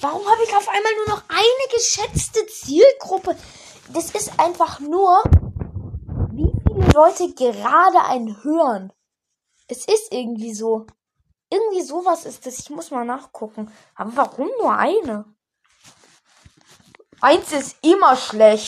Warum habe ich auf einmal nur noch eine geschätzte Zielgruppe? Das ist einfach nur, wie viele Leute gerade einen hören. Es ist irgendwie so. Irgendwie sowas ist das. Ich muss mal nachgucken. Aber warum nur eine? Eins ist immer schlecht.